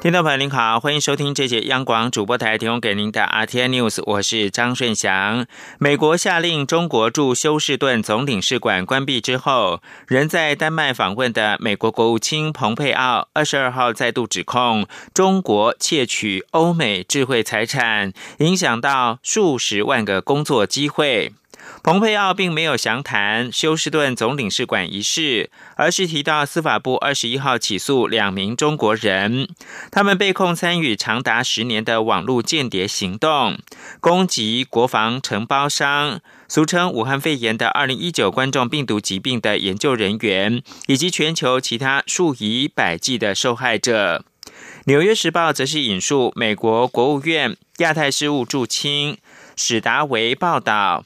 听众朋友您好，欢迎收听这节央广主播台提供给您的 R T N News，我是张顺祥。美国下令中国驻休士顿总领事馆关闭之后，仍在丹麦访问的美国国务卿蓬佩奥二十二号再度指控中国窃取欧美智慧财产，影响到数十万个工作机会。蓬佩奥并没有详谈休斯顿总领事馆一事，而是提到司法部二十一号起诉两名中国人，他们被控参与长达十年的网络间谍行动，攻击国防承包商，俗称武汉肺炎的二零一九冠状病毒疾病的研究人员，以及全球其他数以百计的受害者。纽约时报则是引述美国国务院亚太事务驻青史达维报道。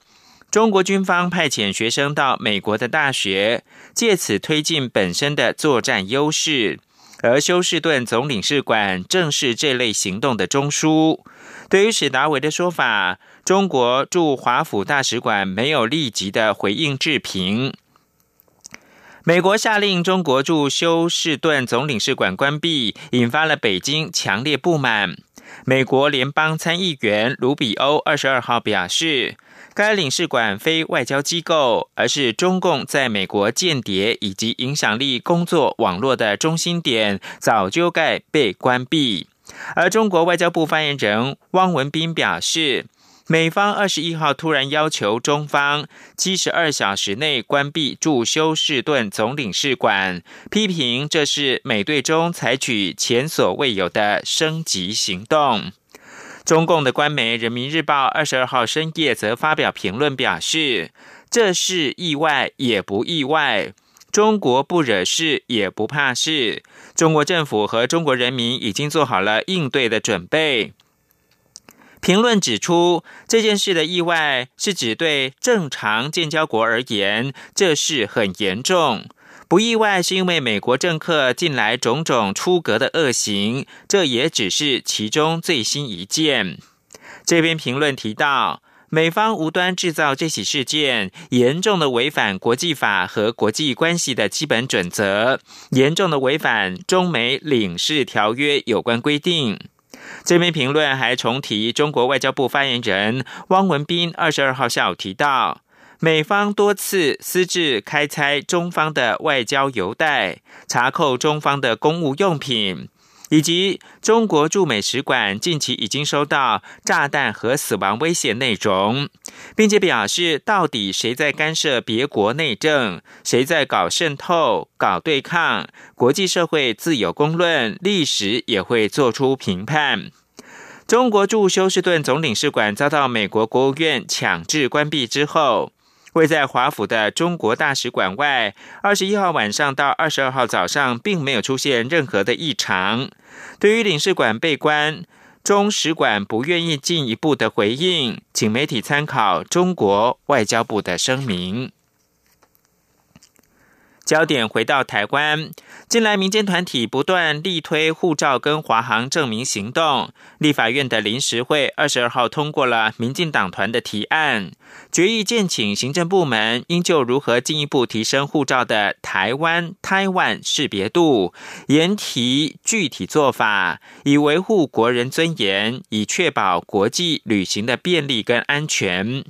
中国军方派遣学生到美国的大学，借此推进本身的作战优势。而休士顿总领事馆正是这类行动的中枢。对于史达维的说法，中国驻华府大使馆没有立即的回应置评。美国下令中国驻休士顿总领事馆关闭，引发了北京强烈不满。美国联邦参议员卢比欧二十二号表示。该领事馆非外交机构，而是中共在美国间谍以及影响力工作网络的中心点，早就该被关闭。而中国外交部发言人汪文斌表示，美方二十一号突然要求中方七十二小时内关闭驻休士顿总领事馆，批评这是美对中采取前所未有的升级行动。中共的官媒《人民日报》二十二号深夜则发表评论表示：“这是意外也不意外，中国不惹事也不怕事，中国政府和中国人民已经做好了应对的准备。”评论指出，这件事的意外是指对正常建交国而言，这事很严重。不意外，是因为美国政客近来种种出格的恶行，这也只是其中最新一件。这篇评论提到，美方无端制造这起事件，严重的违反国际法和国际关系的基本准则，严重的违反中美领事条约有关规定。这篇评论还重提中国外交部发言人汪文斌二十二号下午提到。美方多次私自开拆中方的外交邮袋，查扣中方的公务用品，以及中国驻美使馆近期已经收到炸弹和死亡威胁内容，并且表示，到底谁在干涉别国内政，谁在搞渗透、搞对抗，国际社会自有公论，历史也会做出评判。中国驻休斯顿总领事馆遭到美国国务院强制关闭之后。位在华府的中国大使馆外，二十一号晚上到二十二号早上，并没有出现任何的异常。对于领事馆被关，中使馆不愿意进一步的回应，请媒体参考中国外交部的声明。焦点回到台湾，近来民间团体不断力推护照跟华航证明行动。立法院的临时会二十二号通过了民进党团的提案，决议建请行政部门应就如何进一步提升护照的台湾台湾识别度，研提具体做法，以维护国人尊严，以确保国际旅行的便利跟安全。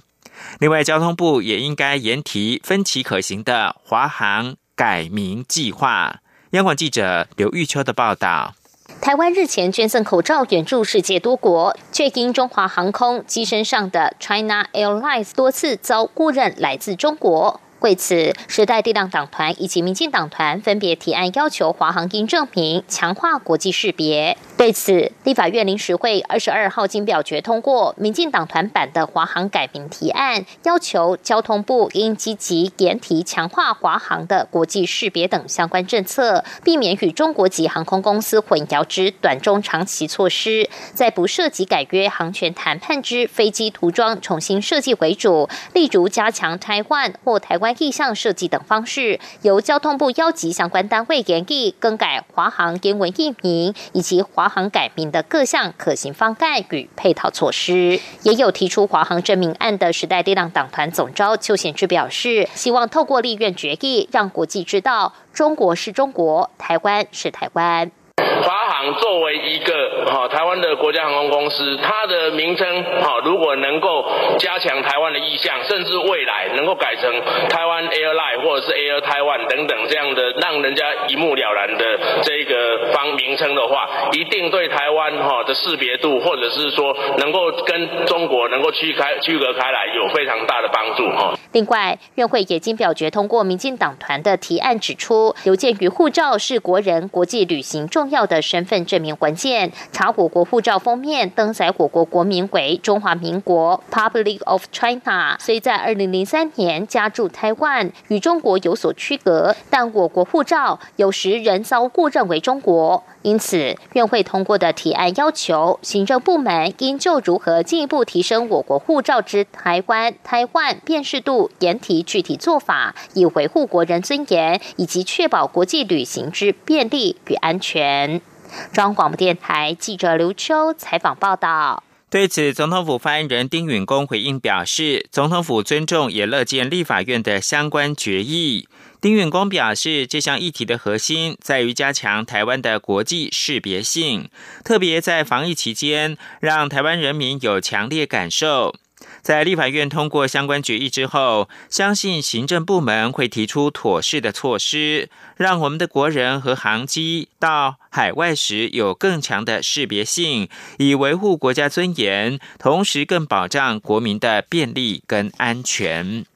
另外，交通部也应该研提分期可行的华航。改名计划。央广记者刘玉秋的报道：台湾日前捐赠口罩援助世界多国，却因中华航空机身上的 China Airlines 多次遭误认来自中国。为此，时代力量党团以及民进党团分别提案要求华航应证明，强化国际识别。对此，立法院临时会二十二号经表决通过民进党团版的华航改名提案，要求交通部应积极研提强化华航的国际识别等相关政策，避免与中国籍航空公司混淆之短中长期措施，在不涉及改约航权谈判之飞机涂装重新设计为主，例如加强台湾或台湾。意向设计等方式，由交通部邀集相关单位研议更改华航英文译名，以及华航改名的各项可行方案与配套措施。也有提出华航证明案的时代力量党团总召邱显志表示，希望透过立院决议，让国际知道中国是中国，台湾是台湾。作为一个哈台湾的国家航空公司，它的名称哈如果能够加强台湾的意向，甚至未来能够改成台湾 Airline 或者是 Air Taiwan 等等这样的让人家一目了然的这个方名称的话，一定对台湾哈的识别度，或者是说能够跟中国能够区开区隔开来，有非常大的帮助哈。另外，院会也经表决通过民进党团的提案，指出邮件与护照是国人国际旅行重要的身份证明文件。查我国护照封面登载我国国民为中华民国 （Public of China），虽在二零零三年加驻台湾，与中国有所区隔，但我国护照有时仍遭误认为中国。因此，院会通过的提案要求，行政部门应就如何进一步提升我国护照之台湾、台湾辨识度，研提具体做法，以维护国人尊严以及确保国际旅行之便利与安全。中央广播电台记者刘秋采访报道。对此，总统府发言人丁允恭回应表示，总统府尊重也乐见立法院的相关决议。丁允恭表示，这项议题的核心在于加强台湾的国际识别性，特别在防疫期间，让台湾人民有强烈感受。在立法院通过相关决议之后，相信行政部门会提出妥适的措施，让我们的国人和航机到海外时有更强的识别性，以维护国家尊严，同时更保障国民的便利跟安全。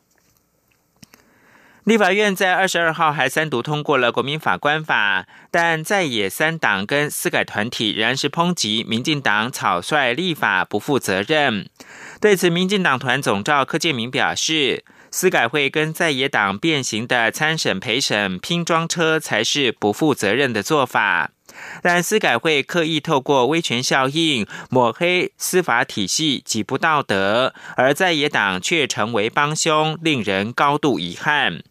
立法院在二十二号还三读通过了国民法官法，但在野三党跟司改团体仍然是抨击民进党草率立法不负责任。对此，民进党团总召柯建明表示，司改会跟在野党变形的参审陪审拼装车才是不负责任的做法。但司改会刻意透过威权效应抹黑司法体系极不道德，而在野党却成为帮凶，令人高度遗憾。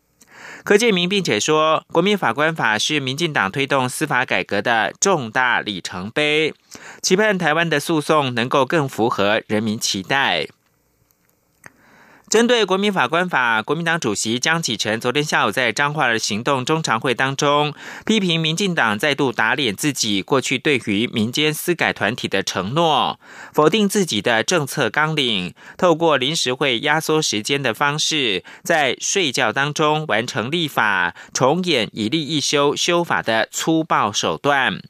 柯建明并且说，国民法官法是民进党推动司法改革的重大里程碑，期盼台湾的诉讼能够更符合人民期待。针对国民法官法，国民党主席江启臣昨天下午在彰化的行动中常会当中，批评民进党再度打脸自己过去对于民间私改团体的承诺，否定自己的政策纲领，透过临时会压缩时间的方式，在睡觉当中完成立法，重演一立一修修法的粗暴手段。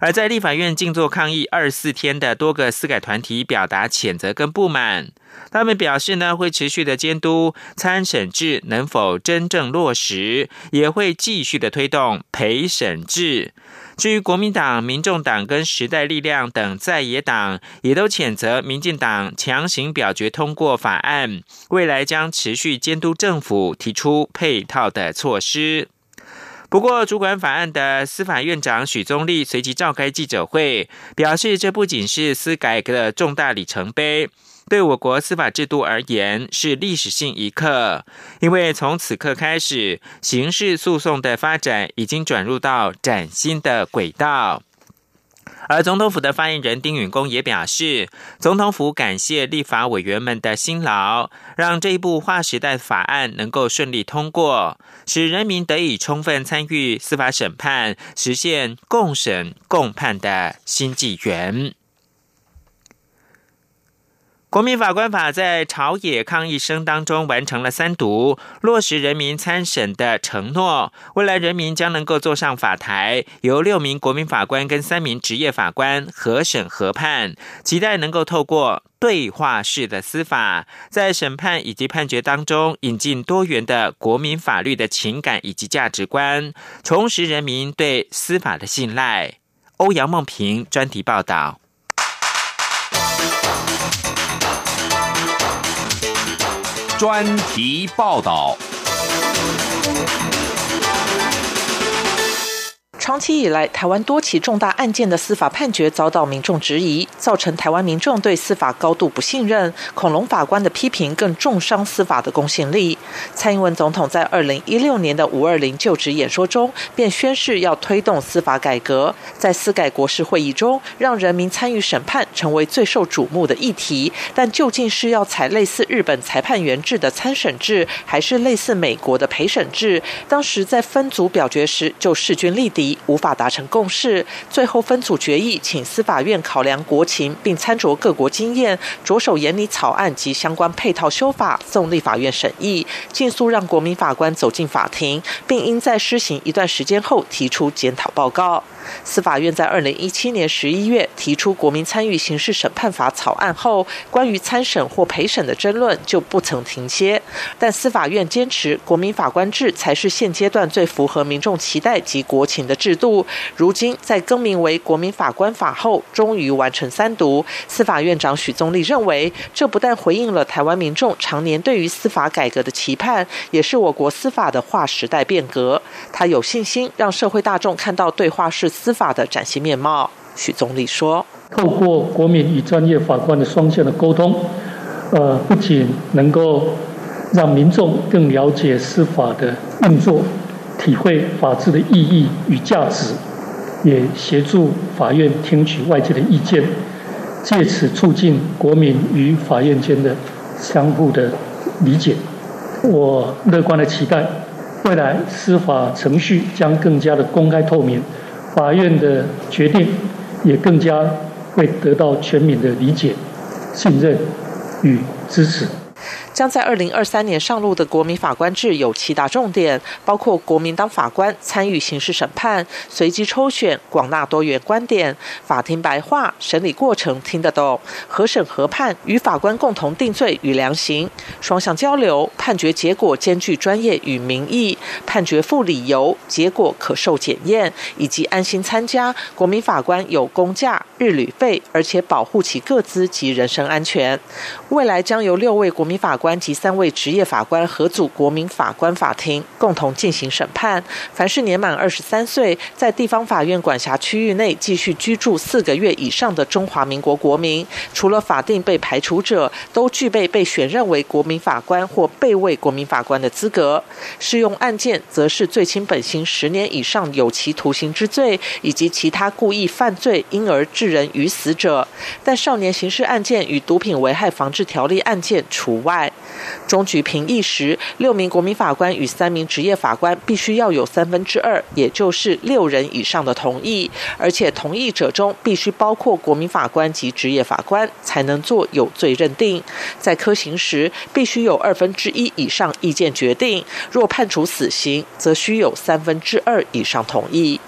而在立法院静坐抗议二十四天的多个司改团体表达谴责跟不满，他们表示呢会持续的监督参审制能否真正落实，也会继续的推动陪审制。至于国民党、民众党跟时代力量等在野党，也都谴责民进党强行表决通过法案，未来将持续监督政府提出配套的措施。不过，主管法案的司法院长许宗立随即召开记者会，表示这不仅是司改革的重大里程碑，对我国司法制度而言是历史性一刻。因为从此刻开始，刑事诉讼的发展已经转入到崭新的轨道。而总统府的发言人丁允恭也表示，总统府感谢立法委员们的辛劳，让这一部划时代法案能够顺利通过，使人民得以充分参与司法审判，实现共审共判的新纪元。国民法官法在朝野抗议声当中完成了三读，落实人民参审的承诺。未来人民将能够坐上法台，由六名国民法官跟三名职业法官合审合判。期待能够透过对话式的司法，在审判以及判决当中引进多元的国民法律的情感以及价值观，重拾人民对司法的信赖。欧阳梦平专题报道。专题报道。长期以来，台湾多起重大案件的司法判决遭到民众质疑，造成台湾民众对司法高度不信任。恐龙法官的批评更重伤司法的公信力。蔡英文总统在二零一六年的五二零就职演说中，便宣誓要推动司法改革。在司改国事会议中，让人民参与审判成为最受瞩目的议题。但究竟是要采类似日本裁判员制的参审制，还是类似美国的陪审制？当时在分组表决时就势均力敌。无法达成共识，最后分组决议，请司法院考量国情，并参酌各国经验，着手研拟草案及相关配套修法，送立法院审议，尽速让国民法官走进法庭，并应在施行一段时间后提出检讨报告。司法院在二零一七年十一月提出《国民参与刑事审判法》草案后，关于参审或陪审的争论就不曾停歇。但司法院坚持国民法官制才是现阶段最符合民众期待及国情的制度。如今在更名为《国民法官法》后，终于完成三读。司法院长许宗力认为，这不但回应了台湾民众常年对于司法改革的期盼，也是我国司法的划时代变革。他有信心让社会大众看到对话式。司法的崭新面貌，许总理说：“透过国民与专业法官的双向的沟通，呃，不仅能够让民众更了解司法的运作，体会法治的意义与价值，也协助法院听取外界的意见，借此促进国民与法院间的相互的理解。我乐观的期待，未来司法程序将更加的公开透明。”法院的决定也更加会得到全民的理解、信任与支持。将在二零二三年上路的国民法官制有七大重点，包括国民当法官、参与刑事审判、随机抽选、广纳多元观点、法庭白话、审理过程听得懂、合审合判、与法官共同定罪与量刑、双向交流、判决结果兼具专业与民意、判决附理由、结果可受检验，以及安心参加。国民法官有公假、日旅费，而且保护其各资及人身安全。未来将由六位国民法官及三位职业法官合组国民法官法庭，共同进行审判。凡是年满二十三岁，在地方法院管辖区域内继续居住四个月以上的中华民国国民，除了法定被排除者，都具备被选任为国民法官或被位国民法官的资格。适用案件则是最轻本刑十年以上有期徒刑之罪，以及其他故意犯罪因而致人于死者。但少年刑事案件与毒品危害防治条例案件除外。中局评议时，六名国民法官与三名职业法官必须要有三分之二，也就是六人以上的同意，而且同意者中必须包括国民法官及职业法官，才能做有罪认定。在科刑时，必须有二分之一以上意见决定；若判处死刑，则需有三分之二以上同意。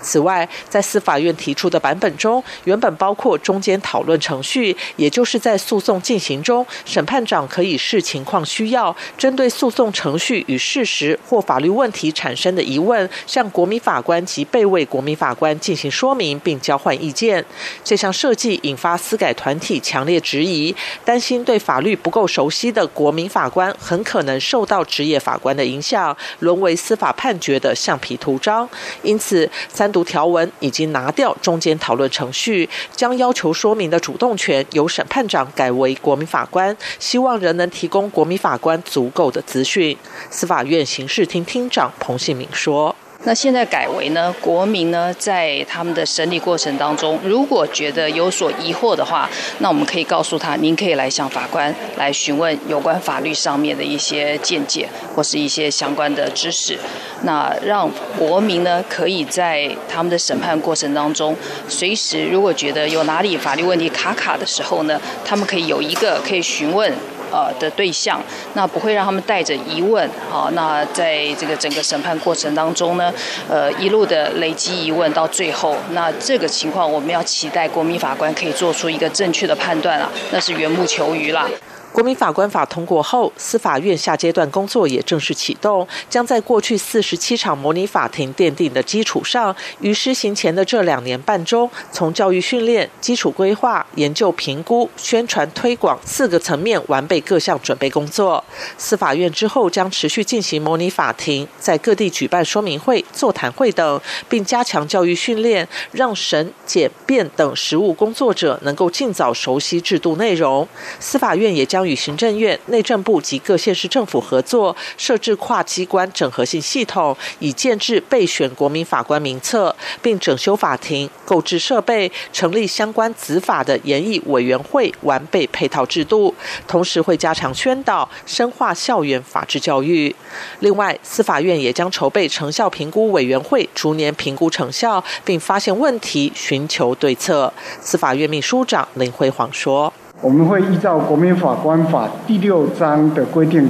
此外，在司法院提出的版本中，原本包括中间讨论程序，也就是在诉讼进行中，审判长可以视情况需要，针对诉讼程序与事实或法律问题产生的疑问，向国民法官及被位国民法官进行说明并交换意见。这项设计引发司改团体强烈质疑，担心对法律不够熟悉的国民法官很可能受到职业法官的影响，沦为司法判决的橡皮图章。因此。三读条文已经拿掉中间讨论程序，将要求说明的主动权由审判长改为国民法官，希望仍能提供国民法官足够的资讯。司法院刑事厅厅长彭信敏说。那现在改为呢，国民呢在他们的审理过程当中，如果觉得有所疑惑的话，那我们可以告诉他，您可以来向法官来询问有关法律上面的一些见解或是一些相关的知识。那让国民呢可以在他们的审判过程当中，随时如果觉得有哪里法律问题卡卡的时候呢，他们可以有一个可以询问。呃的对象，那不会让他们带着疑问，好，那在这个整个审判过程当中呢，呃，一路的累积疑问到最后，那这个情况我们要期待国民法官可以做出一个正确的判断了，那是缘木求鱼啦。国民法官法通过后，司法院下阶段工作也正式启动，将在过去四十七场模拟法庭奠定的基础上，于施行前的这两年半中，从教育训练、基础规划、研究评估、宣传推广四个层面完备各项准备工作。司法院之后将持续进行模拟法庭，在各地举办说明会、座谈会等，并加强教育训练，让审、检、辩等实务工作者能够尽早熟悉制度内容。司法院也将。与行政院、内政部及各县市政府合作，设置跨机关整合性系统，以建制备选国民法官名册，并整修法庭、购置设备，成立相关子法的研议委员会，完备配套制度。同时会加强宣导，深化校园法治教育。另外，司法院也将筹备成效评估委员会，逐年评估成效，并发现问题，寻求对策。司法院秘书长林辉煌说。我们会依照《国民法官法》第六章的规定，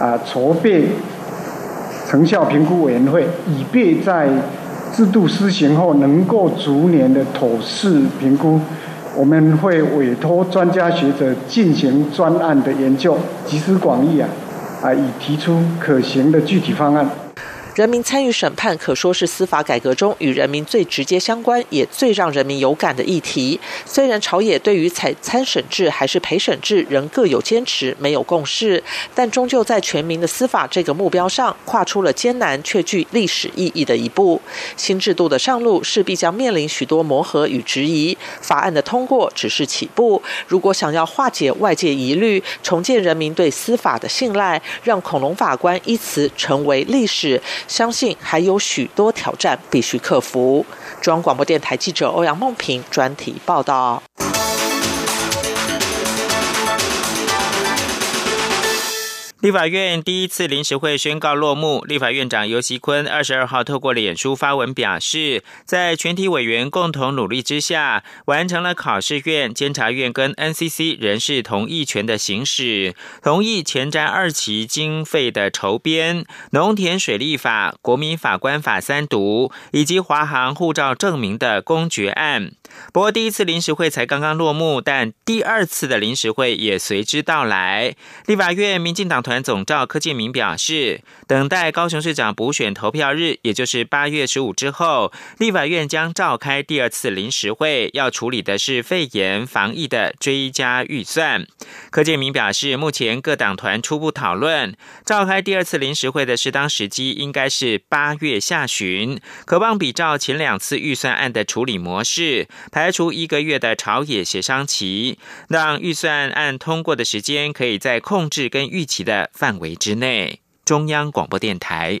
啊，筹备成效评估委员会，以便在制度施行后能够逐年的妥适评估。我们会委托专家学者进行专案的研究，集思广益啊，啊，以提出可行的具体方案。人民参与审判可说是司法改革中与人民最直接相关，也最让人民有感的议题。虽然朝野对于采参审制还是陪审制仍各有坚持，没有共识，但终究在全民的司法这个目标上跨出了艰难却具历史意义的一步。新制度的上路势必将面临许多磨合与质疑，法案的通过只是起步。如果想要化解外界疑虑，重建人民对司法的信赖，让恐龙法官一词成为历史。相信还有许多挑战必须克服。中央广播电台记者欧阳梦平专题报道。立法院第一次临时会宣告落幕。立法院长尤锡坤二十二号透过脸书发文表示，在全体委员共同努力之下，完成了考试院、监察院跟 NCC 人事同意权的行使，同意前瞻二期经费的筹编、农田水利法、国民法官法三读以及华航护照证明的公决案。不过，第一次临时会才刚刚落幕，但第二次的临时会也随之到来。立法院民进党团总召柯建明表示，等待高雄市长补选投票日，也就是八月十五之后，立法院将召开第二次临时会，要处理的是肺炎防疫的追加预算。柯建明表示，目前各党团初步讨论召开第二次临时会的适当时机，应该是八月下旬，渴望比照前两次预算案的处理模式。排除一个月的朝野协商期，让预算案通过的时间可以在控制跟预期的范围之内。中央广播电台。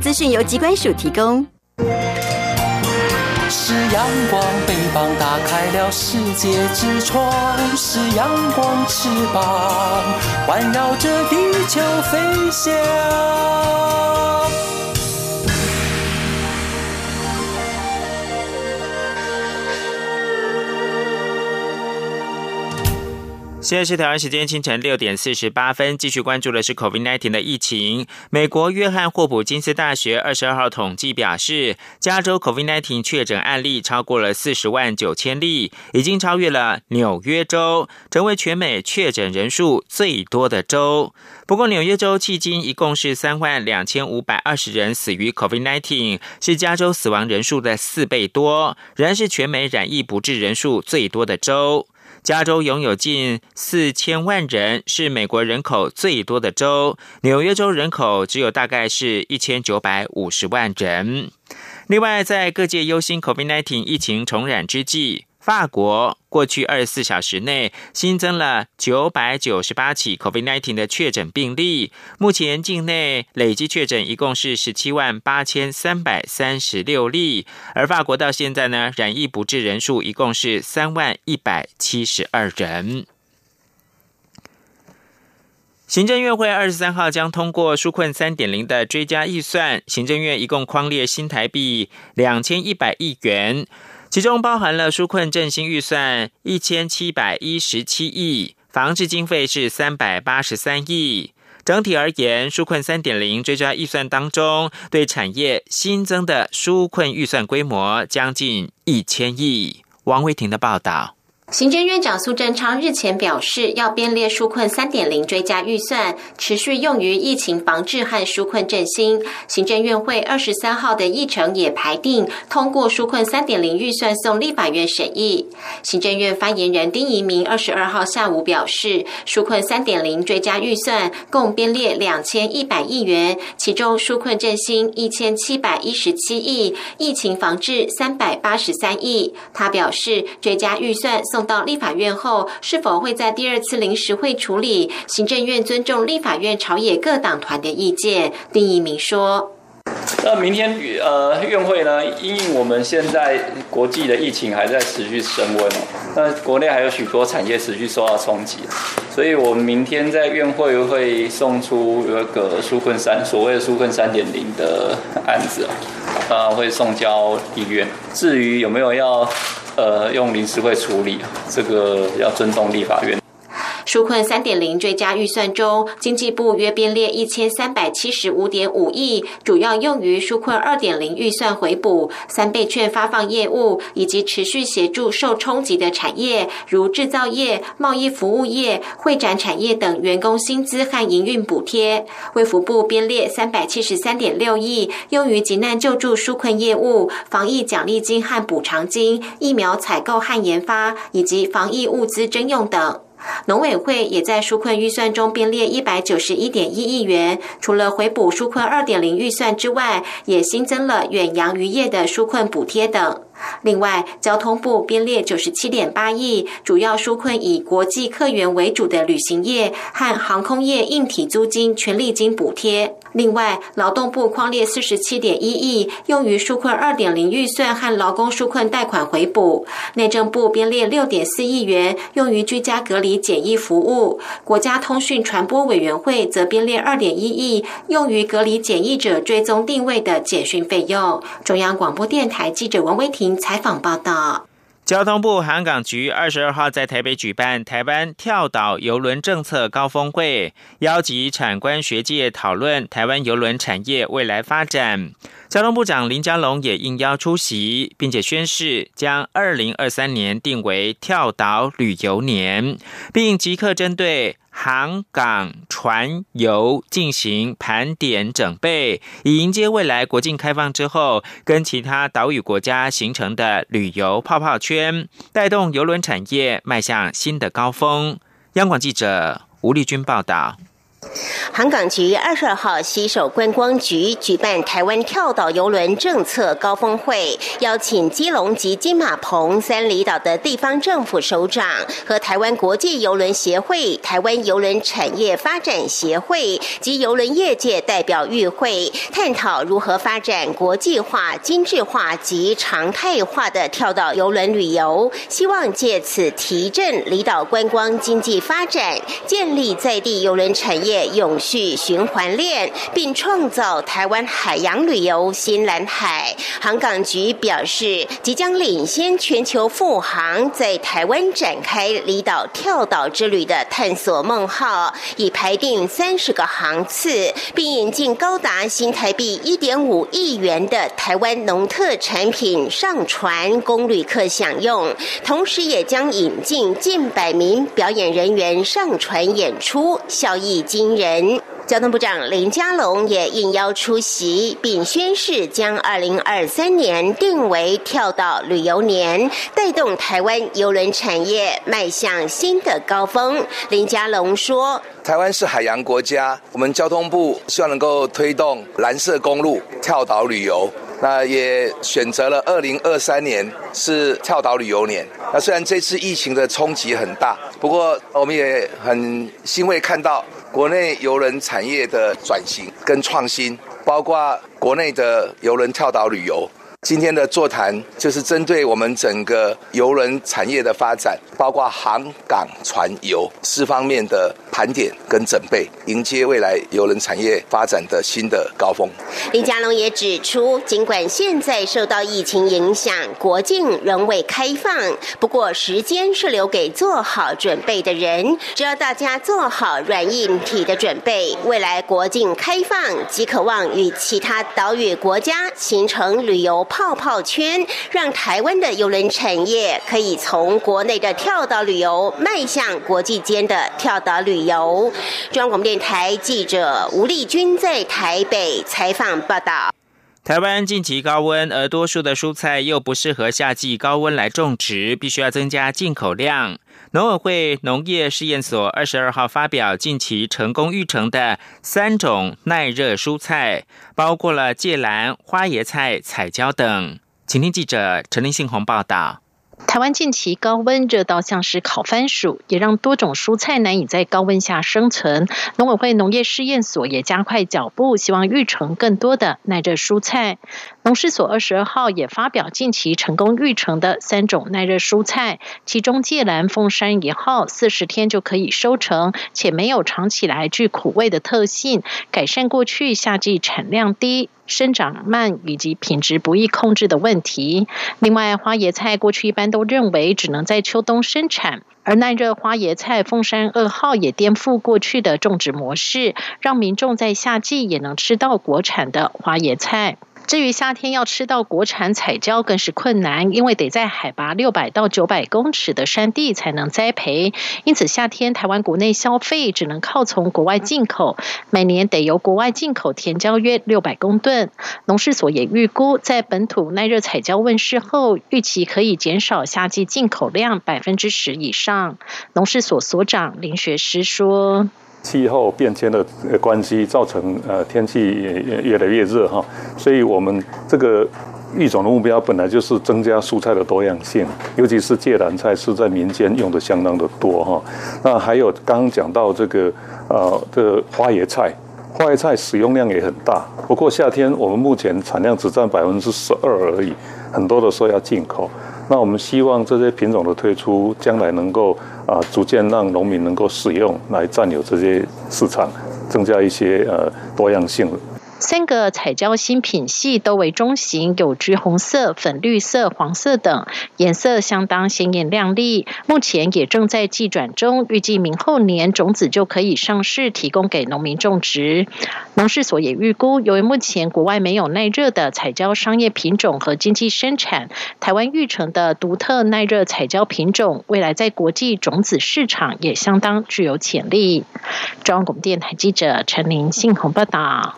资讯由机关署提供。是阳光，翅膀打开了世界之窗；是阳光，翅膀环绕着地球飞翔。现在是台湾时间清晨六点四十八分，继续关注的是 COVID-19 的疫情。美国约翰霍普金斯大学二十二号统计表示，加州 COVID-19 确诊案例超过了四十万九千例，已经超越了纽约州，成为全美确诊人数最多的州。不过，纽约州迄今一共是三万两千五百二十人死于 COVID-19，是加州死亡人数的四倍多，仍然是全美染疫不治人数最多的州。加州拥有近四千万人，是美国人口最多的州。纽约州人口只有大概是一千九百五十万人。另外，在各界忧心 COVID-19 疫情重染之际。法国过去二十四小时内新增了九百九十八起 COVID-19 的确诊病例，目前境内累计确诊一共是十七万八千三百三十六例，而法国到现在呢，染疫不治人数一共是三万一百七十二人。行政院会二十三号将通过纾困三点零的追加预算，行政院一共框列新台币两千一百亿元，其中包含了纾困振兴预算一千七百一十七亿，防治经费是三百八十三亿。整体而言，纾困三点零追加预算当中，对产业新增的纾困预算规模将近一千亿。王维婷的报道。行政院长苏贞昌日前表示，要编列纾困三点零追加预算，持续用于疫情防治和纾困振兴。行政院会二十三号的议程也排定通过纾困三点零预算送立法院审议。行政院发言人丁仪明二十二号下午表示，纾困三点零追加预算共编列两千一百亿元，其中纾困振兴一千七百一十七亿，疫情防治三百八十三亿。他表示，追加预算送。到立法院后，是否会在第二次临时会处理？行政院尊重立法院朝野各党团的意见。丁一鸣说：“那明天呃院会呢？因应我们现在国际的疫情还在持续升温哦，那国内还有许多产业持续受到冲击，所以我们明天在院会会送出有一个纾困三所谓的纾困三点零的案子啊，会送交医院。至于有没有要？”呃，用临时会处理，这个要尊重立法院。纾困三点零追加预算中，经济部约编列一千三百七十五点五亿，主要用于纾困二点零预算回补、三倍券发放业务，以及持续协助受冲击的产业，如制造业、贸易服务业、会展产业等员工薪资和营运补贴。卫福部编列三百七十三点六亿，用于急难救助纾困业务、防疫奖励金和补偿金、疫苗采购和研发，以及防疫物资征用等。农委会也在纾困预算中编列一百九十一点一亿元，除了回补纾困二点零预算之外，也新增了远洋渔业的纾困补贴等。另外，交通部编列九十七点八亿，主要纾困以国际客源为主的旅行业和航空业硬体租金、权利金补贴。另外，劳动部框列四十七点一亿，用于纾困二点零预算和劳工纾困贷款回补。内政部编列六点四亿元，用于居家隔离检疫服务。国家通讯传播委员会则编列二点一亿，用于隔离检疫者追踪定位的简讯费用。中央广播电台记者王威婷。采访报道：交通部航港局二十二号在台北举办台湾跳岛邮轮政策高峰会，邀集产官学界讨论台湾邮轮产业未来发展。交通部长林佳龙也应邀出席，并且宣誓将二零二三年定为跳岛旅游年，并即刻针对。航港船游进行盘点整备，以迎接未来国境开放之后，跟其他岛屿国家形成的旅游泡泡圈，带动邮轮产业迈向新的高峰。央广记者吴丽君报道。航港局二十二号携手观光局举办台湾跳岛游轮政策高峰会，邀请基隆及金马棚三里岛的地方政府首长和台湾国际游轮协会、台湾游轮产业发展协会及游轮业界代表与会，探讨如何发展国际化、精致化及常态化的跳岛游轮旅游，希望借此提振离岛观光经济发展，建立在地游轮产业。永续循环链，并创造台湾海洋旅游新蓝海。航港局表示，即将领先全球复航，在台湾展开离岛跳岛之旅的探索梦号，已排定三十个航次，并引进高达新台币一点五亿元的台湾农特产品上船供旅客享用。同时，也将引进近百名表演人员上船演出，效益惊。人交通部长林佳龙也应邀出席，并宣誓将二零二三年定为跳岛旅游年，带动台湾邮轮产业迈向新的高峰。林佳龙说：“台湾是海洋国家，我们交通部希望能够推动蓝色公路跳岛旅游。那也选择了二零二三年是跳岛旅游年。那虽然这次疫情的冲击很大，不过我们也很欣慰看到。”国内游轮产业的转型跟创新，包括国内的游轮跳岛旅游，今天的座谈就是针对我们整个邮轮产业的发展，包括航港船油四方面的盘点跟准备，迎接未来邮轮产业发展的新的高峰。林佳龙也指出，尽管现在受到疫情影响，国境仍未开放，不过时间是留给做好准备的人。只要大家做好软硬体的准备，未来国境开放即可望与其他岛屿国家形成旅游泡泡圈，让台湾的邮轮产业可以从国内的跳岛旅游迈向国际间的跳岛旅游。中央广播电台记者吴丽君在台北采访报道。台湾近期高温，而多数的蔬菜又不适合夏季高温来种植，必须要增加进口量。农委会农业试验所二十二号发表近期成功育成的三种耐热蔬菜，包括了芥兰、花椰菜、彩椒等。请听记者陈林信宏报道。台湾近期高温热到像是烤番薯，也让多种蔬菜难以在高温下生存。农委会农业试验所也加快脚步，希望育成更多的耐热蔬菜。农事所二十二号也发表近期成功育成的三种耐热蔬菜，其中芥兰凤山一号四十天就可以收成，且没有尝起来具苦味的特性，改善过去夏季产量低。生长慢以及品质不易控制的问题。另外，花椰菜过去一般都认为只能在秋冬生产，而耐热花椰菜凤山二号也颠覆过去的种植模式，让民众在夏季也能吃到国产的花椰菜。至于夏天要吃到国产彩椒更是困难，因为得在海拔六百到九百公尺的山地才能栽培，因此夏天台湾国内消费只能靠从国外进口，每年得由国外进口甜椒约六百公吨。农事所也预估，在本土耐热彩椒问世后，预期可以减少夏季进口量百分之十以上。农事所所长林学师说。气候变迁的关系造成呃天气越越来越热哈，所以我们这个育种的目标本来就是增加蔬菜的多样性，尤其是芥蓝菜是在民间用的相当的多哈。那还有刚刚讲到这个呃这花椰菜，花椰菜使用量也很大，不过夏天我们目前产量只占百分之十二而已，很多的时候要进口。那我们希望这些品种的推出，将来能够啊，逐渐让农民能够使用，来占有这些市场，增加一些呃多样性。三个彩椒新品系都为中型，有橘红色、粉绿色、黄色等，颜色相当鲜艳亮丽。目前也正在寄转中，预计明后年种子就可以上市，提供给农民种植。农事所也预估，由于目前国外没有耐热的彩椒商业品种和经济生产，台湾育成的独特耐热彩椒品种，未来在国际种子市场也相当具有潜力。中央广电台记者陈琳信鸿报道。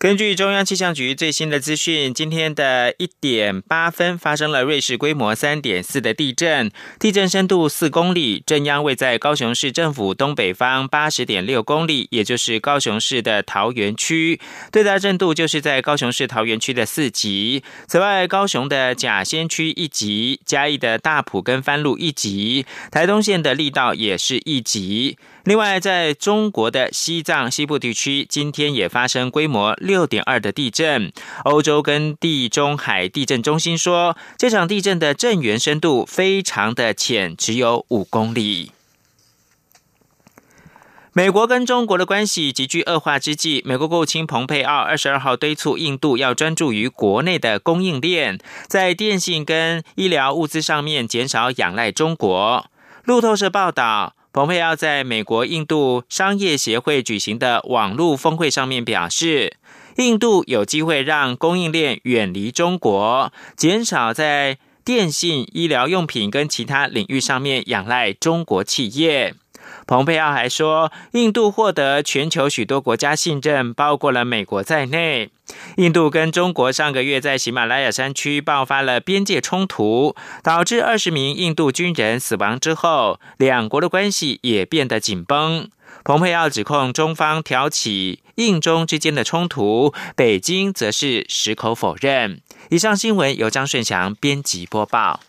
根据中央气象局最新的资讯，今天的一点八分发生了瑞士规模三点四的地震，地震深度四公里，震央位在高雄市政府东北方八十点六公里，也就是高雄市的桃园区。最大震度就是在高雄市桃园区的四级。此外，高雄的甲仙区一级，嘉义的大埔跟番路一级，台东县的力道也是一级。另外，在中国的西藏西部地区，今天也发生规模六点二的地震。欧洲跟地中海地震中心说，这场地震的震源深度非常的浅，只有五公里。美国跟中国的关系急剧恶化之际，美国国务卿蓬佩奥二十二号敦促印度要专注于国内的供应链，在电信跟医疗物资上面减少仰赖中国。路透社报道。蓬佩奥在美国印度商业协会举行的网络峰会上面表示，印度有机会让供应链远离中国，减少在电信、医疗用品跟其他领域上面仰赖中国企业。蓬佩奥还说，印度获得全球许多国家信任，包括了美国在内。印度跟中国上个月在喜马拉雅山区爆发了边界冲突，导致二十名印度军人死亡之后，两国的关系也变得紧绷。蓬佩奥指控中方挑起印中之间的冲突，北京则是矢口否认。以上新闻由张顺祥编辑播报。